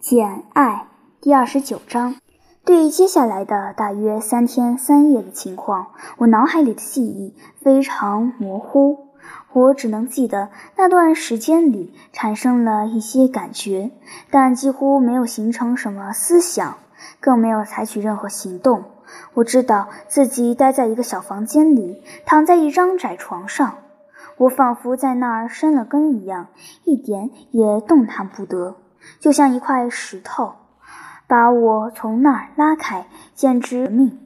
简爱第二十九章。对于接下来的大约三天三夜的情况，我脑海里的记忆非常模糊。我只能记得那段时间里产生了一些感觉，但几乎没有形成什么思想，更没有采取任何行动。我知道自己待在一个小房间里，躺在一张窄床上，我仿佛在那儿生了根一样，一点也动弹不得，就像一块石头，把我从那儿拉开，简直命。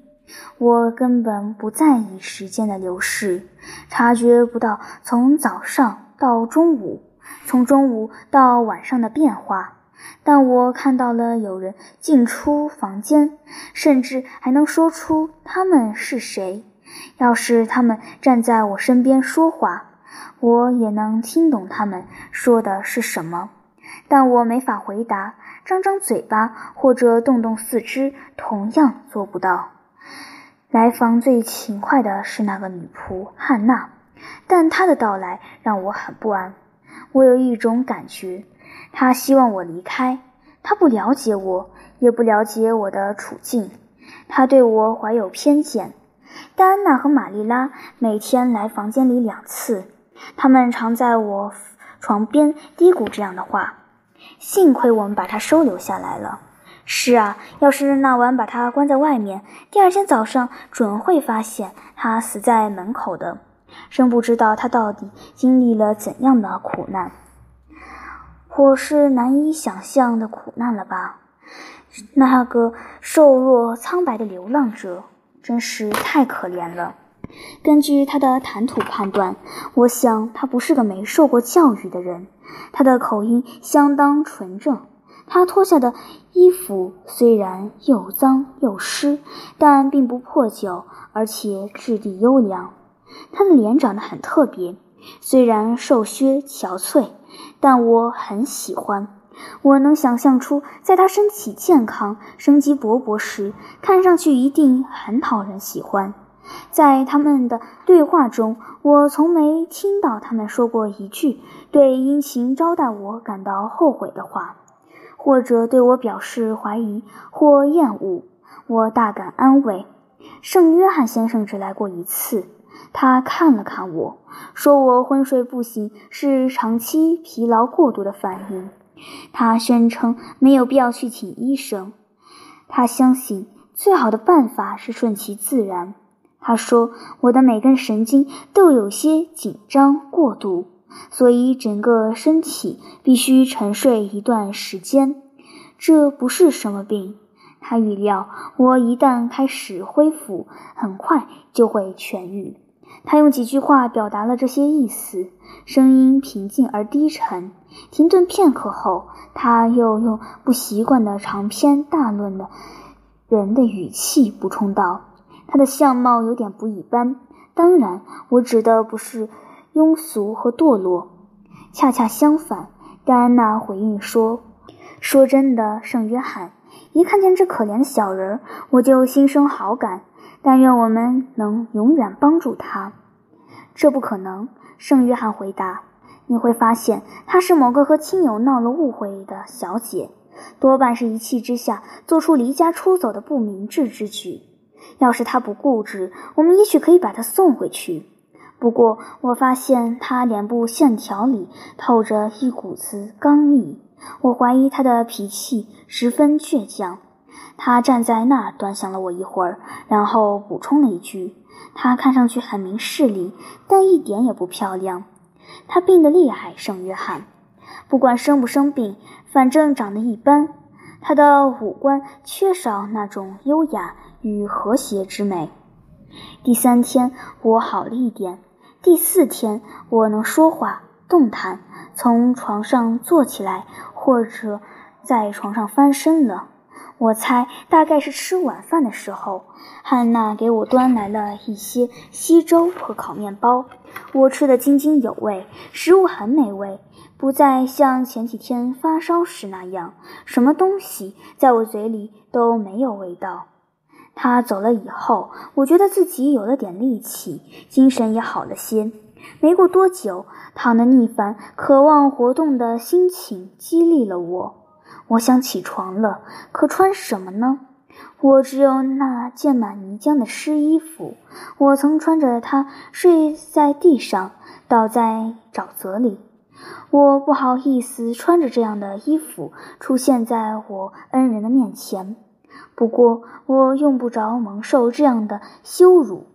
我根本不在意时间的流逝，察觉不到从早上到中午，从中午到晚上的变化。但我看到了有人进出房间，甚至还能说出他们是谁。要是他们站在我身边说话，我也能听懂他们说的是什么。但我没法回答，张张嘴巴或者动动四肢，同样做不到。来访最勤快的是那个女仆汉娜，但她的到来让我很不安。我有一种感觉。他希望我离开，他不了解我，也不了解我的处境，他对我怀有偏见。戴安娜和玛丽拉每天来房间里两次，他们常在我床边嘀咕这样的话：“幸亏我们把他收留下来了。”是啊，要是那晚把他关在外面，第二天早上准会发现他死在门口的。真不知道他到底经历了怎样的苦难。或是难以想象的苦难了吧？那个瘦弱苍白的流浪者真是太可怜了。根据他的谈吐判断，我想他不是个没受过教育的人。他的口音相当纯正。他脱下的衣服虽然又脏又湿，但并不破旧，而且质地优良。他的脸长得很特别，虽然瘦削憔悴。但我很喜欢，我能想象出，在他身体健康、生机勃勃时，看上去一定很讨人喜欢。在他们的对话中，我从没听到他们说过一句对殷勤招待我感到后悔的话，或者对我表示怀疑或厌恶。我大感安慰。圣约翰先生只来过一次。他看了看我，说：“我昏睡不醒是长期疲劳过度的反应。”他宣称没有必要去请医生。他相信最好的办法是顺其自然。他说：“我的每根神经都有些紧张过度，所以整个身体必须沉睡一段时间。这不是什么病。他预料我一旦开始恢复，很快就会痊愈。”他用几句话表达了这些意思，声音平静而低沉。停顿片刻后，他又用不习惯的长篇大论的人的语气补充道：“他的相貌有点不一般，当然，我指的不是庸俗和堕落，恰恰相反。”戴安娜回应说：“说真的，圣约翰，一看见这可怜的小人，我就心生好感。”但愿我们能永远帮助他。这不可能，圣约翰回答。你会发现，她是某个和亲友闹了误会的小姐，多半是一气之下做出离家出走的不明智之举。要是他不固执，我们也许可以把他送回去。不过，我发现他脸部线条里透着一股子刚毅，我怀疑他的脾气十分倔强。他站在那儿端详了我一会儿，然后补充了一句：“他看上去很明事理，但一点也不漂亮。他病得厉害，圣约翰。不管生不生病，反正长得一般。他的五官缺少那种优雅与和谐之美。”第三天我好了一点，第四天我能说话、动弹，从床上坐起来，或者在床上翻身了。我猜大概是吃晚饭的时候，汉娜给我端来了一些稀粥和烤面包。我吃得津津有味，食物很美味，不再像前几天发烧时那样，什么东西在我嘴里都没有味道。他走了以后，我觉得自己有了点力气，精神也好了些。没过多久，躺得腻烦、渴望活动的心情激励了我。我想起床了，可穿什么呢？我只有那溅满泥浆的湿衣服。我曾穿着它睡在地上，倒在沼泽里。我不好意思穿着这样的衣服出现在我恩人的面前。不过，我用不着蒙受这样的羞辱。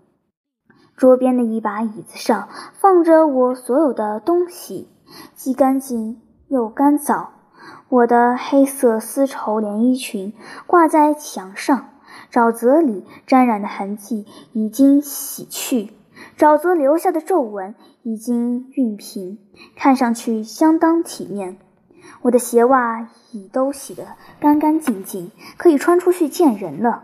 桌边的一把椅子上放着我所有的东西，既干净又干燥。我的黑色丝绸连衣裙挂在墙上，沼泽里沾染的痕迹已经洗去，沼泽留下的皱纹已经熨平，看上去相当体面。我的鞋袜已都洗得干干净净，可以穿出去见人了。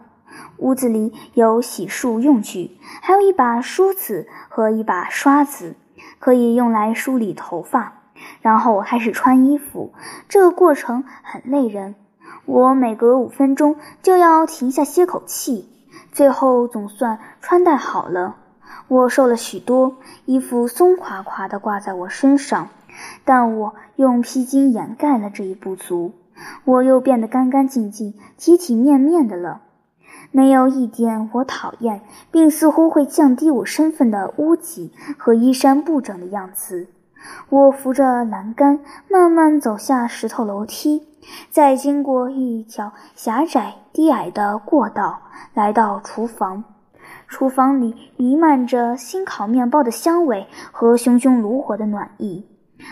屋子里有洗漱用具，还有一把梳子和一把刷子，可以用来梳理头发。然后开始穿衣服，这个过程很累人。我每隔五分钟就要停下歇口气。最后总算穿戴好了。我瘦了许多，衣服松垮垮地挂在我身上，但我用披巾掩盖了这一不足。我又变得干干净净、体体面面的了。没有一点我讨厌，并似乎会降低我身份的污迹和衣衫不整的样子。我扶着栏杆，慢慢走下石头楼梯，再经过一条狭窄低矮的过道，来到厨房。厨房里弥漫着新烤面包的香味和熊熊炉火的暖意。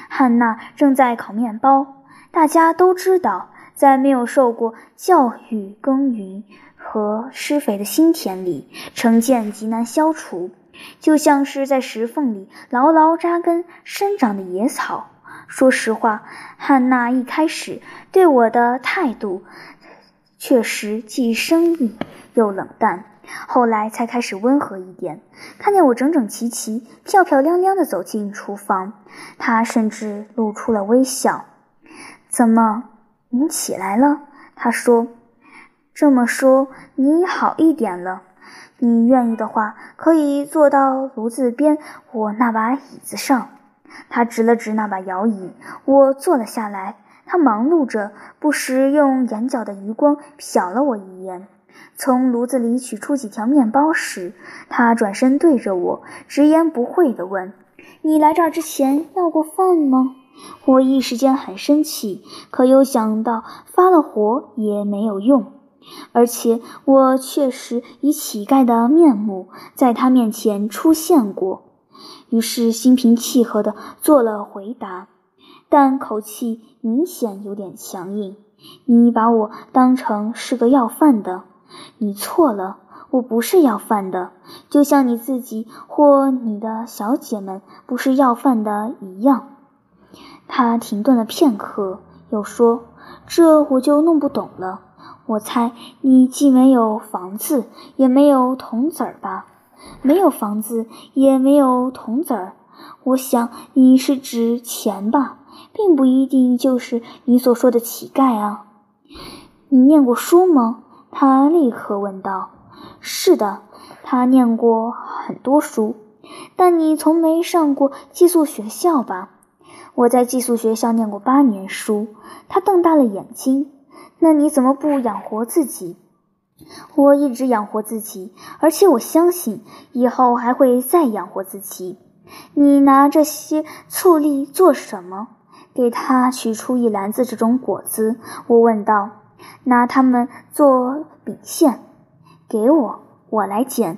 汉娜正在烤面包。大家都知道，在没有受过教育耕耘。和施肥的新田里，成见极难消除，就像是在石缝里牢牢扎根生长的野草。说实话，汉娜一开始对我的态度确实既生硬又冷淡，后来才开始温和一点。看见我整整齐齐、漂漂亮亮地走进厨房，她甚至露出了微笑。“怎么，你起来了？”她说。这么说，你好一点了。你愿意的话，可以坐到炉子边我那把椅子上。他指了指那把摇椅，我坐了下来。他忙碌着，不时用眼角的余光瞟了我一眼。从炉子里取出几条面包时，他转身对着我，直言不讳地问：“你来这儿之前要过饭吗？”我一时间很生气，可又想到发了火也没有用。而且我确实以乞丐的面目在他面前出现过，于是心平气和地做了回答，但口气明显有点强硬。你把我当成是个要饭的，你错了，我不是要饭的，就像你自己或你的小姐们不是要饭的一样。他停顿了片刻，又说：“这我就弄不懂了。”我猜你既没有房子，也没有铜子儿吧？没有房子，也没有铜子儿。我想你是指钱吧，并不一定就是你所说的乞丐啊。你念过书吗？他立刻问道。是的，他念过很多书，但你从没上过寄宿学校吧？我在寄宿学校念过八年书。他瞪大了眼睛。那你怎么不养活自己？我一直养活自己，而且我相信以后还会再养活自己。你拿这些醋栗做什么？给他取出一篮子这种果子，我问道。拿它们做饼线，给我，我来剪。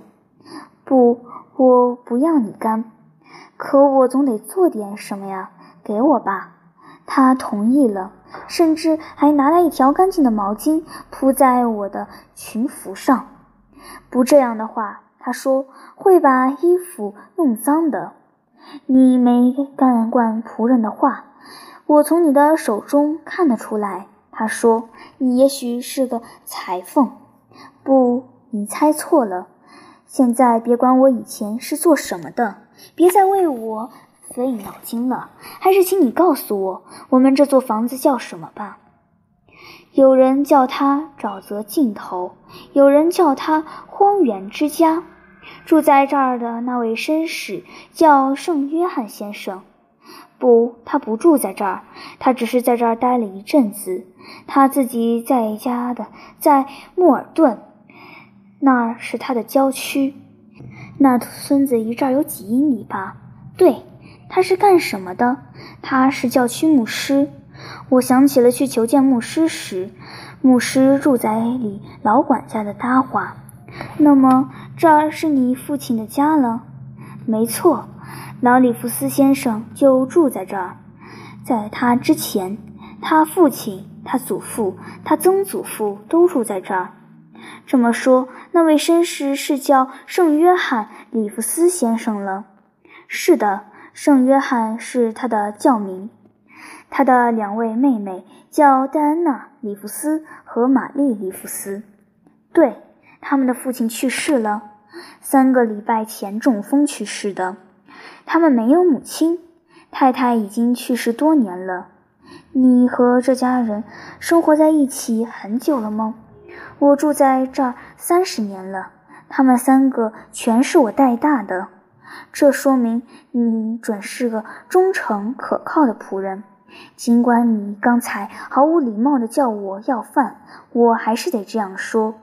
不，我不要你干。可我总得做点什么呀，给我吧。他同意了。甚至还拿来一条干净的毛巾铺在我的裙服上。不这样的话，他说会把衣服弄脏的。你没干惯仆人的话，我从你的手中看得出来。他说你也许是个裁缝。不，你猜错了。现在别管我以前是做什么的，别再为我。费脑筋了，还是请你告诉我，我们这座房子叫什么吧？有人叫它沼泽尽头，有人叫它荒原之家。住在这儿的那位绅士叫圣约翰先生。不，他不住在这儿，他只是在这儿待了一阵子。他自己在家的，在莫尔顿，那儿是他的郊区。那村子离这儿有几英里吧？对，他是干什么的？他是教区牧师。我想起了去求见牧师时，牧师住在里老管家的搭话。那么这儿是你父亲的家了？没错，老里弗斯先生就住在这儿。在他之前，他父亲、他祖父、他曾祖父都住在这儿。这么说，那位绅士是叫圣约翰·里弗斯先生了。是的，圣约翰是他的教名。他的两位妹妹叫戴安娜·里弗斯和玛丽·里弗斯。对，他们的父亲去世了，三个礼拜前中风去世的。他们没有母亲，太太已经去世多年了。你和这家人生活在一起很久了吗？我住在这儿三十年了，他们三个全是我带大的。这说明你准是个忠诚可靠的仆人。尽管你刚才毫无礼貌地叫我要饭，我还是得这样说。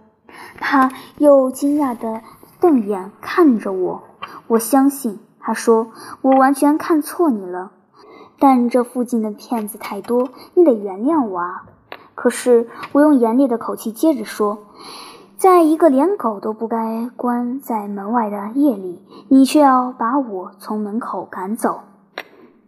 他又惊讶地瞪眼看着我。我相信，他说，我完全看错你了。但这附近的骗子太多，你得原谅我啊。可是，我用严厉的口气接着说，在一个连狗都不该关在门外的夜里，你却要把我从门口赶走。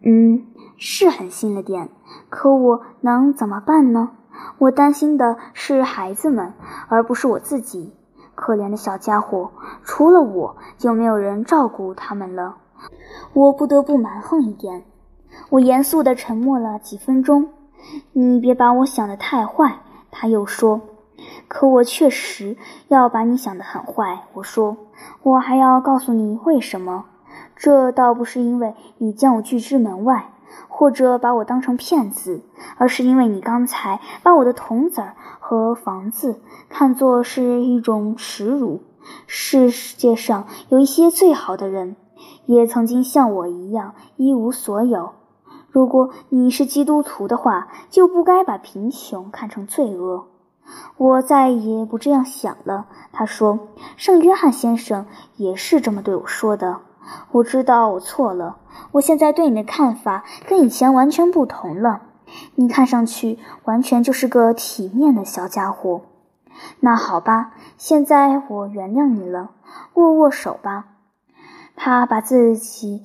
嗯。是狠心了点，可我能怎么办呢？我担心的是孩子们，而不是我自己。可怜的小家伙，除了我就没有人照顾他们了。我不得不蛮横一点。我严肃地沉默了几分钟。你别把我想得太坏，他又说。可我确实要把你想得很坏。我说，我还要告诉你为什么。这倒不是因为你将我拒之门外。或者把我当成骗子，而是因为你刚才把我的铜子儿和房子看作是一种耻辱。世界上有一些最好的人，也曾经像我一样一无所有。如果你是基督徒的话，就不该把贫穷看成罪恶。我再也不这样想了。他说：“圣约翰先生也是这么对我说的。”我知道我错了。我现在对你的看法跟以前完全不同了。你看上去完全就是个体面的小家伙。那好吧，现在我原谅你了。握握手吧。他把自己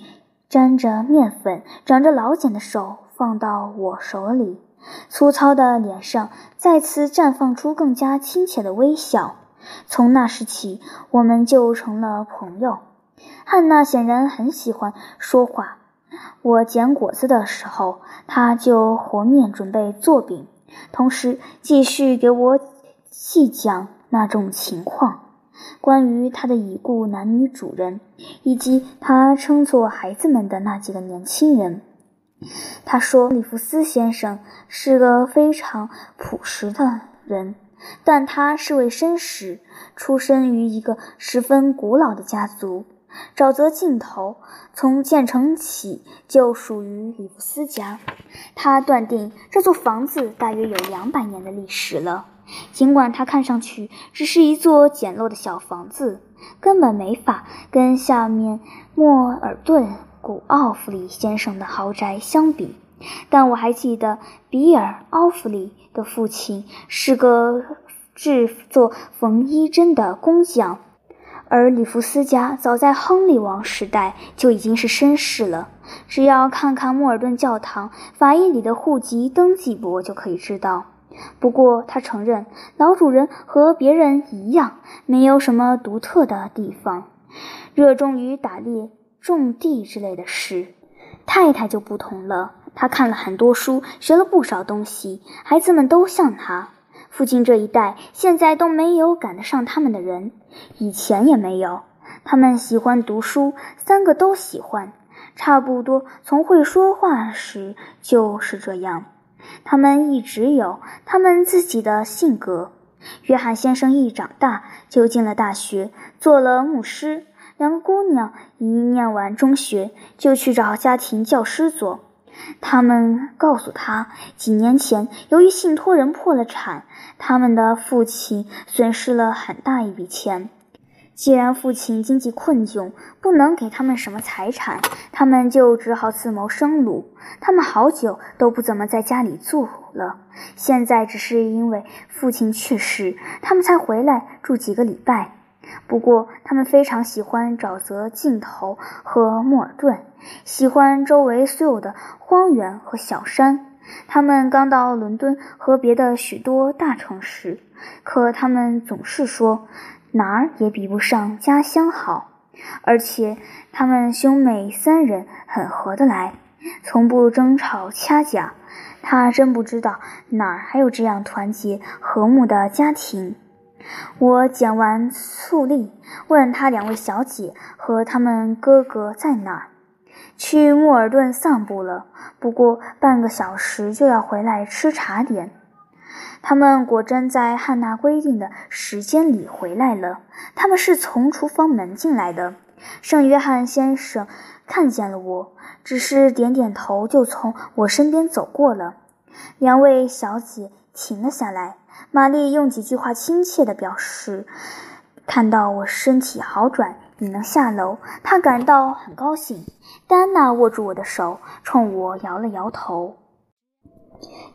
沾着面粉、长着老茧的手放到我手里，粗糙的脸上再次绽放出更加亲切的微笑。从那时起，我们就成了朋友。汉娜显然很喜欢说话。我捡果子的时候，她就和面准备做饼，同时继续给我细讲那种情况，关于他的已故男女主人，以及他称作孩子们的那几个年轻人。他说，里弗斯先生是个非常朴实的人，但他是位绅士，出身于一个十分古老的家族。沼泽尽头，从建成起就属于里弗斯家。他断定这座房子大约有两百年的历史了。尽管它看上去只是一座简陋的小房子，根本没法跟下面莫尔顿古奥弗里先生的豪宅相比。但我还记得比尔·奥弗里的父亲是个制作缝衣针的工匠。而里弗斯家早在亨利王时代就已经是绅士了，只要看看莫尔顿教堂法医里的户籍登记簿就可以知道。不过他承认，老主人和别人一样，没有什么独特的地方，热衷于打猎、种地之类的事。太太就不同了，她看了很多书，学了不少东西，孩子们都像她。附近这一代现在都没有赶得上他们的人，以前也没有。他们喜欢读书，三个都喜欢，差不多从会说话时就是这样。他们一直有他们自己的性格。约翰先生一长大就进了大学，做了牧师。两个姑娘一念完中学就去找家庭教师做。他们告诉他，几年前由于信托人破了产，他们的父亲损失了很大一笔钱。既然父亲经济困窘，不能给他们什么财产，他们就只好自谋生路。他们好久都不怎么在家里住了，现在只是因为父亲去世，他们才回来住几个礼拜。不过，他们非常喜欢沼泽尽头和莫尔顿，喜欢周围所有的荒原和小山。他们刚到伦敦和别的许多大城市，可他们总是说。哪儿也比不上家乡好，而且他们兄妹三人很合得来，从不争吵掐架。他真不知道哪儿还有这样团结和睦的家庭。我捡完醋栗，问他两位小姐和他们哥哥在哪儿，去莫尔顿散步了，不过半个小时就要回来吃茶点。他们果真在汉娜规定的时间里回来了。他们是从厨房门进来的。圣约翰先生看见了我，只是点点头，就从我身边走过了。两位小姐停了下来。玛丽用几句话亲切地表示，看到我身体好转，你能下楼，她感到很高兴。戴安娜握住我的手，冲我摇了摇头。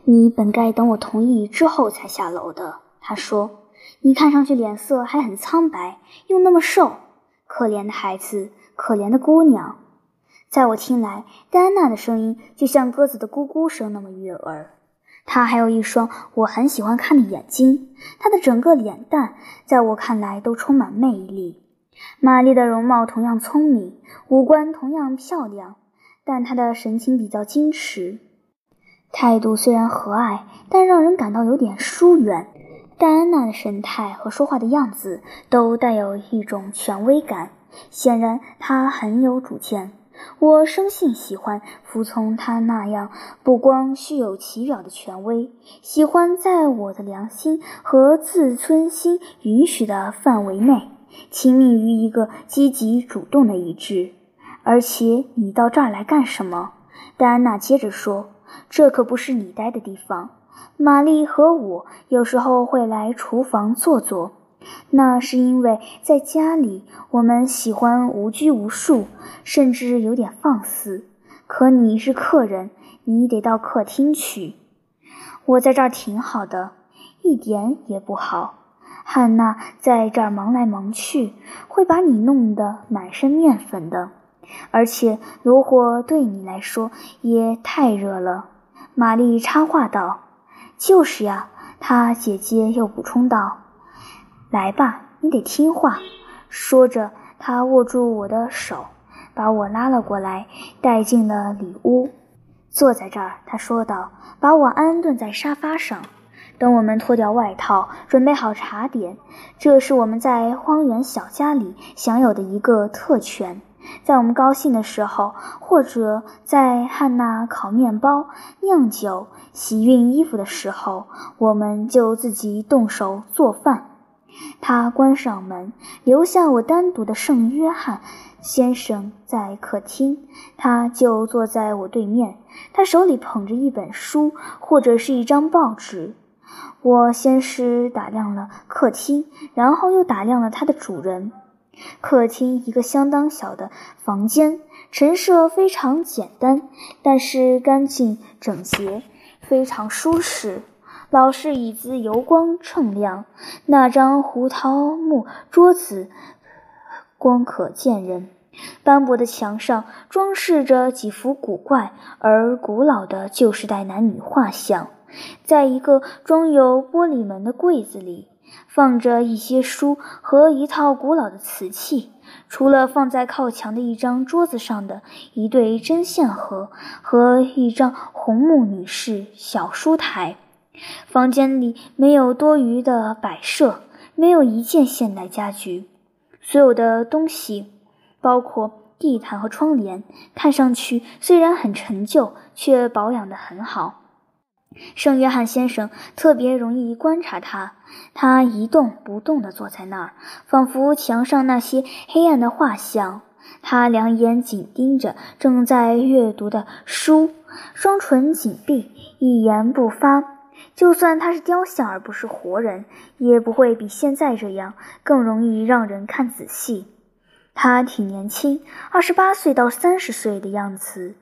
你本该等我同意之后才下楼的，他说。你看上去脸色还很苍白，又那么瘦，可怜的孩子，可怜的姑娘。在我听来，戴安娜的声音就像鸽子的咕咕声那么悦耳。她还有一双我很喜欢看的眼睛，她的整个脸蛋在我看来都充满魅力。玛丽的容貌同样聪明，五官同样漂亮，但她的神情比较矜持。态度虽然和蔼，但让人感到有点疏远。戴安娜的神态和说话的样子都带有一种权威感，显然她很有主见。我生性喜欢服从她那样不光虚有其表的权威，喜欢在我的良心和自尊心允许的范围内，亲密于一个积极主动的一致。而且，你到这儿来干什么？戴安娜接着说。这可不是你待的地方。玛丽和我有时候会来厨房坐坐，那是因为在家里我们喜欢无拘无束，甚至有点放肆。可你是客人，你得到客厅去。我在这儿挺好的，一点也不好。汉娜在这儿忙来忙去，会把你弄得满身面粉的。而且炉火对你来说也太热了。玛丽插话道：“就是呀。”她姐姐又补充道：“来吧，你得听话。”说着，她握住我的手，把我拉了过来，带进了里屋。坐在这儿，她说道：“把我安顿在沙发上，等我们脱掉外套，准备好茶点。这是我们在荒原小家里享有的一个特权。”在我们高兴的时候，或者在汉娜烤面包、酿酒、洗熨衣服的时候，我们就自己动手做饭。他关上门，留下我单独的圣约翰先生在客厅。他就坐在我对面，他手里捧着一本书或者是一张报纸。我先是打量了客厅，然后又打量了他的主人。客厅一个相当小的房间，陈设非常简单，但是干净整洁，非常舒适。老式椅子油光锃亮，那张胡桃木桌子光可见人。斑驳的墙上装饰着几幅古怪而古老的旧时代男女画像，在一个装有玻璃门的柜子里。放着一些书和一套古老的瓷器，除了放在靠墙的一张桌子上的一对针线盒和一张红木女士小书台，房间里没有多余的摆设，没有一件现代家具。所有的东西，包括地毯和窗帘，看上去虽然很陈旧，却保养得很好。圣约翰先生特别容易观察他，他一动不动地坐在那儿，仿佛墙上那些黑暗的画像。他两眼紧盯着正在阅读的书，双唇紧闭，一言不发。就算他是雕像而不是活人，也不会比现在这样更容易让人看仔细。他挺年轻，二十八岁到三十岁的样子，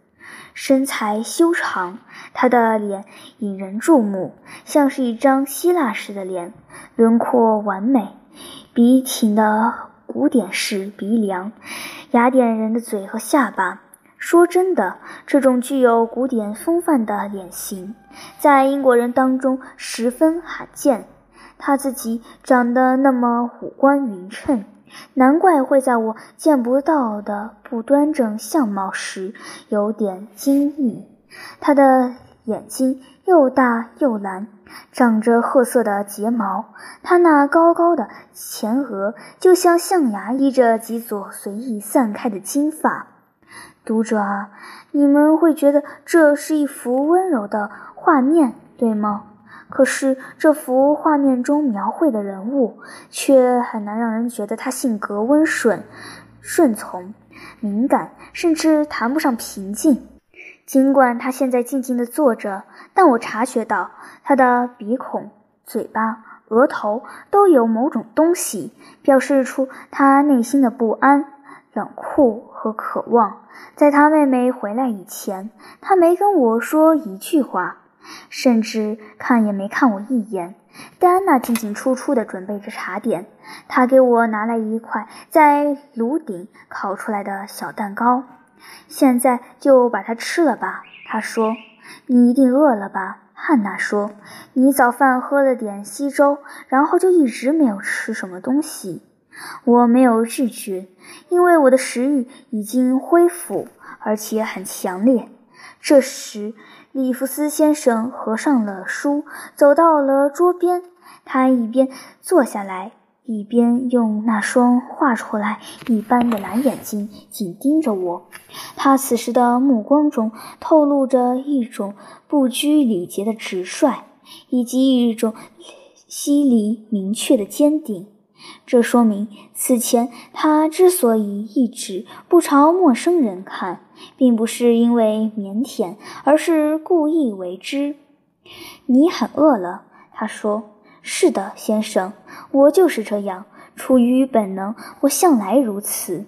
身材修长，他的脸引人注目，像是一张希腊式的脸，轮廓完美，笔挺的古典式鼻梁，雅典人的嘴和下巴。说真的，这种具有古典风范的脸型，在英国人当中十分罕见。他自己长得那么五官匀称，难怪会在我见不到的不端正相貌时有点惊异。他的眼睛又大又蓝，长着褐色的睫毛，他那高高的前额就像象牙依着几撮随意散开的金发。读者啊，你们会觉得这是一幅温柔的画面，对吗？可是这幅画面中描绘的人物，却很难让人觉得他性格温顺、顺从、敏感，甚至谈不上平静。尽管他现在静静地坐着，但我察觉到他的鼻孔、嘴巴、额头都有某种东西，表示出他内心的不安。冷酷和渴望，在他妹妹回来以前，他没跟我说一句话，甚至看也没看我一眼。戴安娜进进出出地准备着茶点，她给我拿来一块在炉顶烤出来的小蛋糕。现在就把它吃了吧，她说。你一定饿了吧？汉娜说。你早饭喝了点稀粥，然后就一直没有吃什么东西。我没有拒绝，因为我的食欲已经恢复，而且很强烈。这时，里弗斯先生合上了书，走到了桌边。他一边坐下来，一边用那双画出来一般的蓝眼睛紧盯着我。他此时的目光中透露着一种不拘礼节的直率，以及一种犀利明确的坚定。这说明，此前他之所以一直不朝陌生人看，并不是因为腼腆，而是故意为之。你很饿了，他说。是的，先生，我就是这样，出于本能，我向来如此。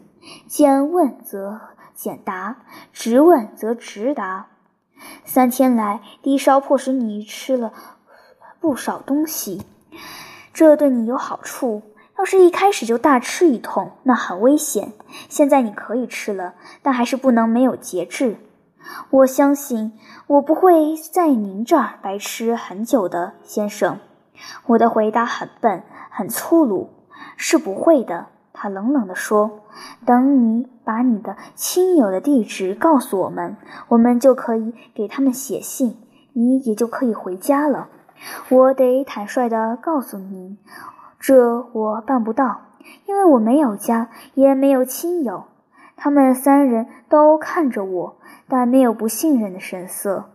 简问则简答，直问则直答。三天来，低烧迫使你吃了不少东西，这对你有好处。要是一开始就大吃一通，那很危险。现在你可以吃了，但还是不能没有节制。我相信我不会在您这儿白吃很久的，先生。我的回答很笨，很粗鲁。是不会的，他冷冷地说。等你把你的亲友的地址告诉我们，我们就可以给他们写信，你也就可以回家了。我得坦率地告诉您。这我办不到，因为我没有家，也没有亲友。他们三人都看着我，但没有不信任的神色。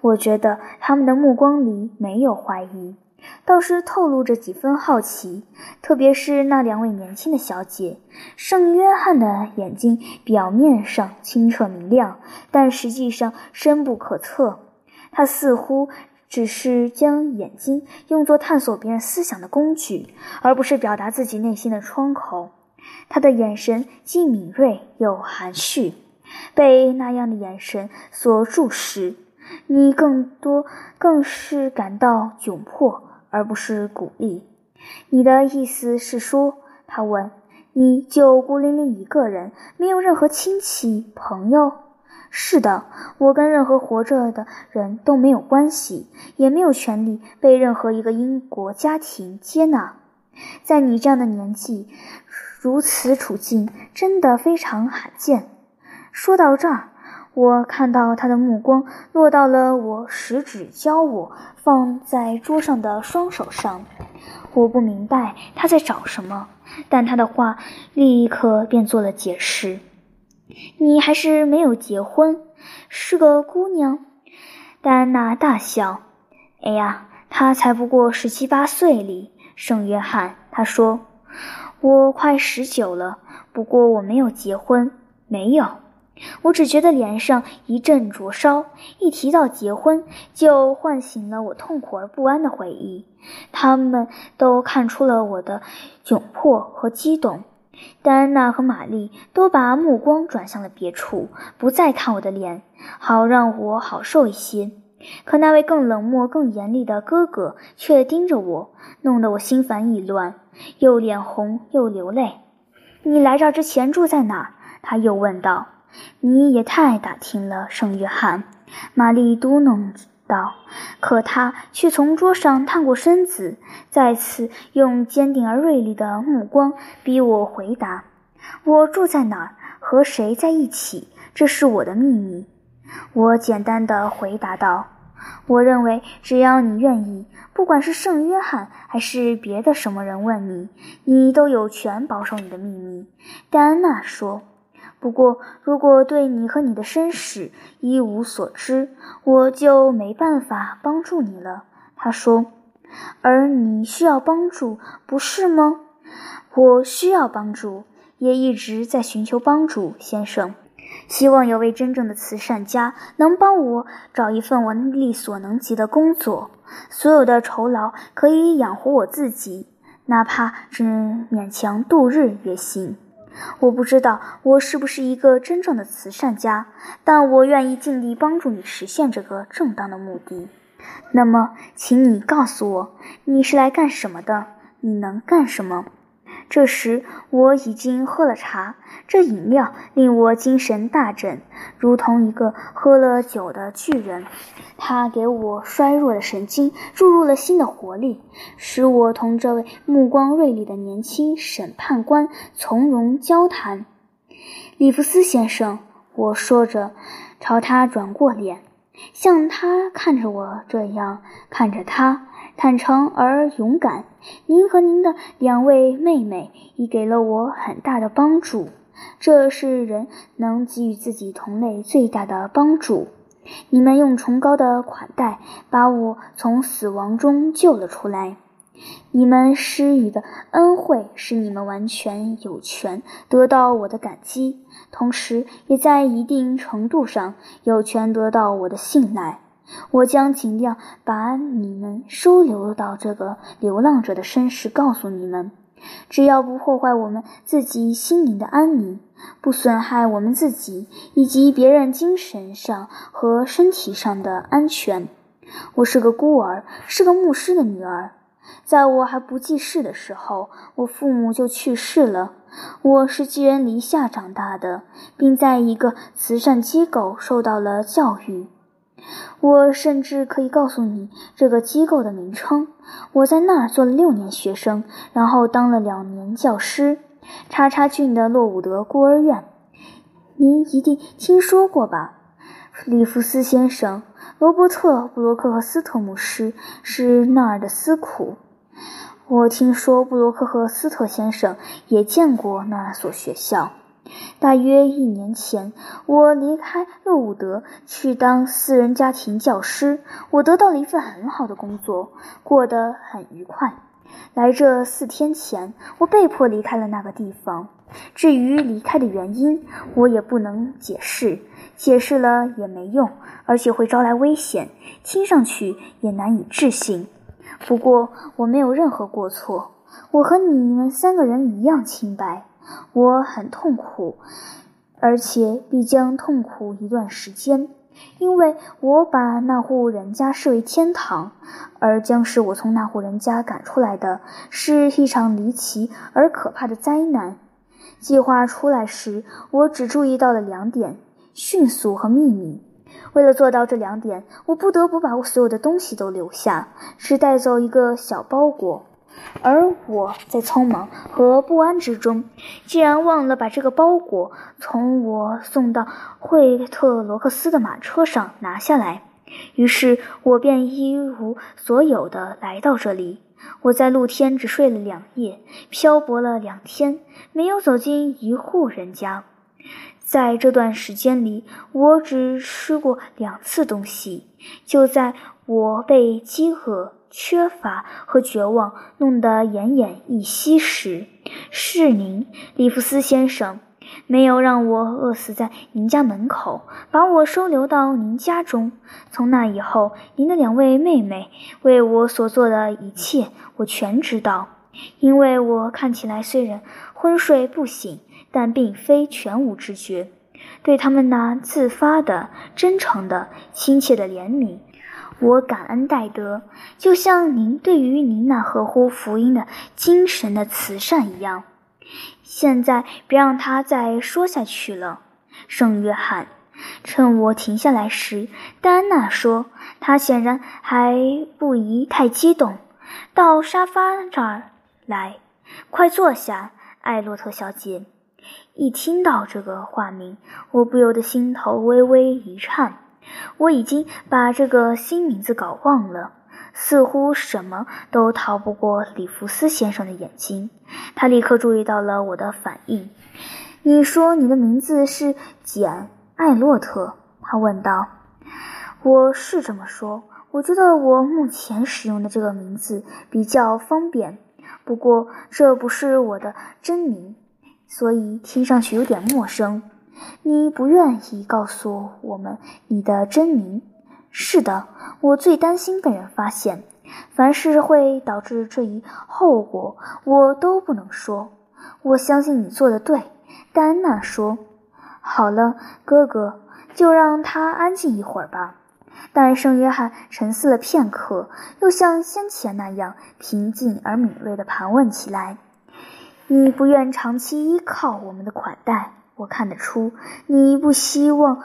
我觉得他们的目光里没有怀疑，倒是透露着几分好奇。特别是那两位年轻的小姐，圣约翰的眼睛表面上清澈明亮，但实际上深不可测。他似乎……只是将眼睛用作探索别人思想的工具，而不是表达自己内心的窗口。他的眼神既敏锐又含蓄，被那样的眼神所注视，你更多更是感到窘迫，而不是鼓励。你的意思是说，他问，你就孤零零一个人，没有任何亲戚朋友？是的，我跟任何活着的人都没有关系，也没有权利被任何一个英国家庭接纳。在你这样的年纪，如此处境真的非常罕见。说到这儿，我看到他的目光落到了我食指交我放在桌上的双手上。我不明白他在找什么，但他的话立刻便做了解释。你还是没有结婚，是个姑娘。戴安娜大笑。哎呀，她才不过十七八岁哩。圣约翰，他说：“我快十九了，不过我没有结婚，没有。我只觉得脸上一阵灼烧，一提到结婚，就唤醒了我痛苦而不安的回忆。他们都看出了我的窘迫和激动。戴安娜和玛丽都把目光转向了别处，不再看我的脸，好让我好受一些。可那位更冷漠、更严厉的哥哥却盯着我，弄得我心烦意乱，又脸红又流泪。你来这儿之前住在哪儿？他又问道。你也太打听了，圣约翰。玛丽嘟囔道。可他却从桌上探过身子，再次用坚定而锐利的目光逼我回答：“我住在哪儿？和谁在一起？这是我的秘密。”我简单的回答道：“我认为，只要你愿意，不管是圣约翰还是别的什么人问你，你都有权保守你的秘密。”戴安娜说。不过，如果对你和你的身世一无所知，我就没办法帮助你了。他说：“而你需要帮助，不是吗？”我需要帮助，也一直在寻求帮助，先生。希望有位真正的慈善家能帮我找一份我力所能及的工作，所有的酬劳可以养活我自己，哪怕只勉强度日也行。我不知道我是不是一个真正的慈善家，但我愿意尽力帮助你实现这个正当的目的。那么，请你告诉我，你是来干什么的？你能干什么？这时我已经喝了茶，这饮料令我精神大振，如同一个喝了酒的巨人。它给我衰弱的神经注入了新的活力，使我同这位目光锐利的年轻审判官从容交谈。里弗斯先生，我说着，朝他转过脸，像他看着我这样看着他。坦诚而勇敢，您和您的两位妹妹已给了我很大的帮助，这是人能给予自己同类最大的帮助。你们用崇高的款待把我从死亡中救了出来，你们施予的恩惠使你们完全有权得到我的感激，同时也在一定程度上有权得到我的信赖。我将尽量把你们收留到这个流浪者的身世告诉你们，只要不破坏我们自己心灵的安宁，不损害我们自己以及别人精神上和身体上的安全。我是个孤儿，是个牧师的女儿。在我还不记事的时候，我父母就去世了。我是寄人篱下长大的，并在一个慈善机构受到了教育。我甚至可以告诉你这个机构的名称。我在那儿做了六年学生，然后当了两年教师。叉叉郡的洛伍德孤儿院，您一定听说过吧，里弗斯先生？罗伯特·布罗克和斯特牧师是那儿的司库。我听说布罗克和斯特先生也见过那所学校。大约一年前，我离开勒伍德去当私人家庭教师。我得到了一份很好的工作，过得很愉快。来这四天前，我被迫离开了那个地方。至于离开的原因，我也不能解释，解释了也没用，而且会招来危险，听上去也难以置信。不过我没有任何过错，我和你们三个人一样清白。我很痛苦，而且必将痛苦一段时间，因为我把那户人家视为天堂，而将使我从那户人家赶出来的是一场离奇而可怕的灾难。计划出来时，我只注意到了两点：迅速和秘密。为了做到这两点，我不得不把我所有的东西都留下，只带走一个小包裹。而我在匆忙和不安之中，竟然忘了把这个包裹从我送到惠特罗克斯的马车上拿下来。于是我便一无所有的来到这里。我在露天只睡了两夜，漂泊了两天，没有走进一户人家。在这段时间里，我只吃过两次东西。就在我被饥饿。缺乏和绝望弄得奄奄一息时，是您，里弗斯先生。没有让我饿死在您家门口，把我收留到您家中。从那以后，您的两位妹妹为我所做的一切，我全知道。因为我看起来虽然昏睡不醒，但并非全无知觉。对他们那自发的、真诚的、亲切的怜悯，我感恩戴德，就像您对于您那合乎福音的精神的慈善一样。现在别让他再说下去了，圣约翰。趁我停下来时，戴安娜说：“她显然还不宜太激动。”到沙发这儿来，快坐下，艾洛特小姐。一听到这个化名，我不由得心头微微一颤。我已经把这个新名字搞忘了，似乎什么都逃不过里弗斯先生的眼睛。他立刻注意到了我的反应。你说你的名字是简·艾洛特？他问道。我是这么说。我觉得我目前使用的这个名字比较方便。不过这不是我的真名。所以听上去有点陌生。你不愿意告诉我们你的真名？是的，我最担心被人发现。凡是会导致这一后果，我都不能说。我相信你做的对，戴安娜说。好了，哥哥，就让他安静一会儿吧。但圣约翰沉思了片刻，又像先前那样平静而敏锐地盘问起来。你不愿长期依靠我们的款待，我看得出你不希望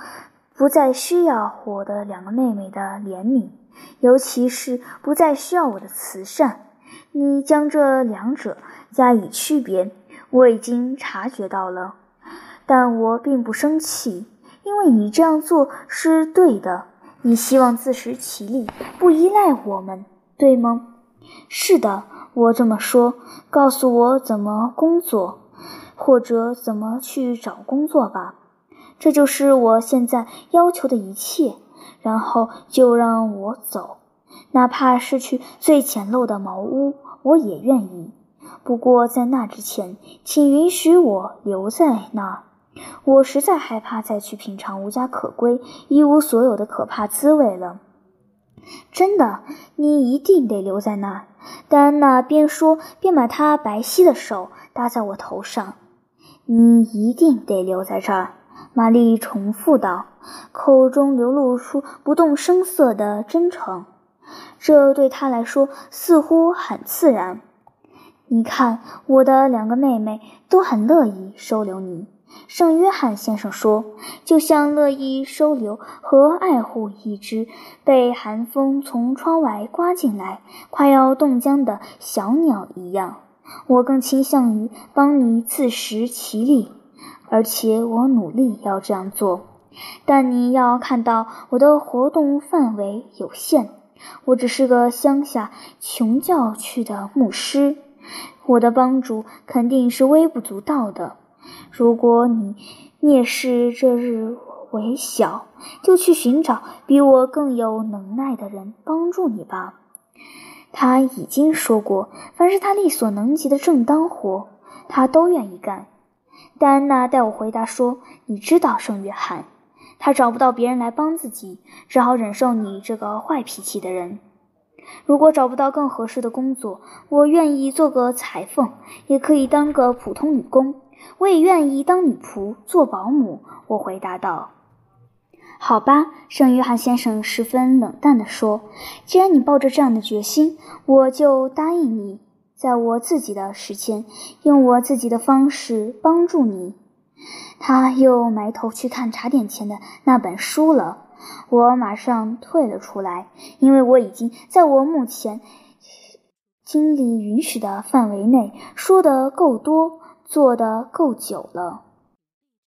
不再需要我的两个妹妹的怜悯，尤其是不再需要我的慈善。你将这两者加以区别，我已经察觉到了，但我并不生气，因为你这样做是对的。你希望自食其力，不依赖我们，对吗？是的。我这么说，告诉我怎么工作，或者怎么去找工作吧。这就是我现在要求的一切。然后就让我走，哪怕是去最简陋的茅屋，我也愿意。不过在那之前，请允许我留在那儿。我实在害怕再去品尝无家可归、一无所有的可怕滋味了。真的，你一定得留在那儿。戴安娜边说边把她白皙的手搭在我头上。你一定得留在这儿，玛丽重复道，口中流露出不动声色的真诚。这对她来说似乎很自然。你看，我的两个妹妹都很乐意收留你。圣约翰先生说：“就像乐意收留和爱护一只被寒风从窗外刮进来、快要冻僵的小鸟一样，我更倾向于帮你自食其力，而且我努力要这样做。但你要看到，我的活动范围有限，我只是个乡下穷教区的牧师，我的帮助肯定是微不足道的。”如果你蔑视这日为小，就去寻找比我更有能耐的人帮助你吧。他已经说过，凡是他力所能及的正当活，他都愿意干。戴安娜代我回答说：“你知道，圣约翰，他找不到别人来帮自己，只好忍受你这个坏脾气的人。如果找不到更合适的工作，我愿意做个裁缝，也可以当个普通女工。”我也愿意当女仆，做保姆。我回答道：“好吧。”圣约翰先生十分冷淡地说：“既然你抱着这样的决心，我就答应你，在我自己的时间，用我自己的方式帮助你。”他又埋头去看茶点前的那本书了。我马上退了出来，因为我已经在我目前精力允许的范围内说得够多。做的够久了。